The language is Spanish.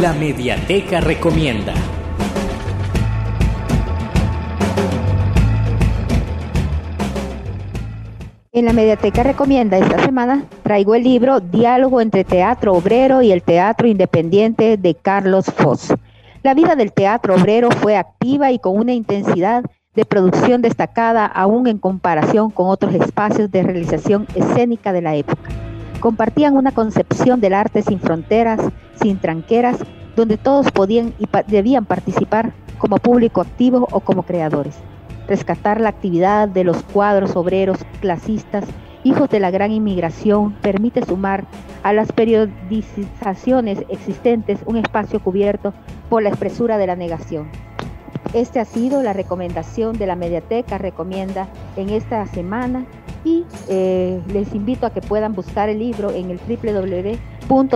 La Mediateca Recomienda. En la Mediateca Recomienda esta semana traigo el libro Diálogo entre Teatro Obrero y el Teatro Independiente de Carlos Foss. La vida del teatro obrero fue activa y con una intensidad de producción destacada aún en comparación con otros espacios de realización escénica de la época. Compartían una concepción del arte sin fronteras, sin tranqueras, donde todos podían y debían participar como público activo o como creadores rescatar la actividad de los cuadros obreros clasistas, hijos de la gran inmigración, permite sumar a las periodizaciones existentes un espacio cubierto por la expresura de la negación. Este ha sido la recomendación de la Mediateca, recomienda en esta semana y eh, les invito a que puedan buscar el libro en el www.ccesv.org.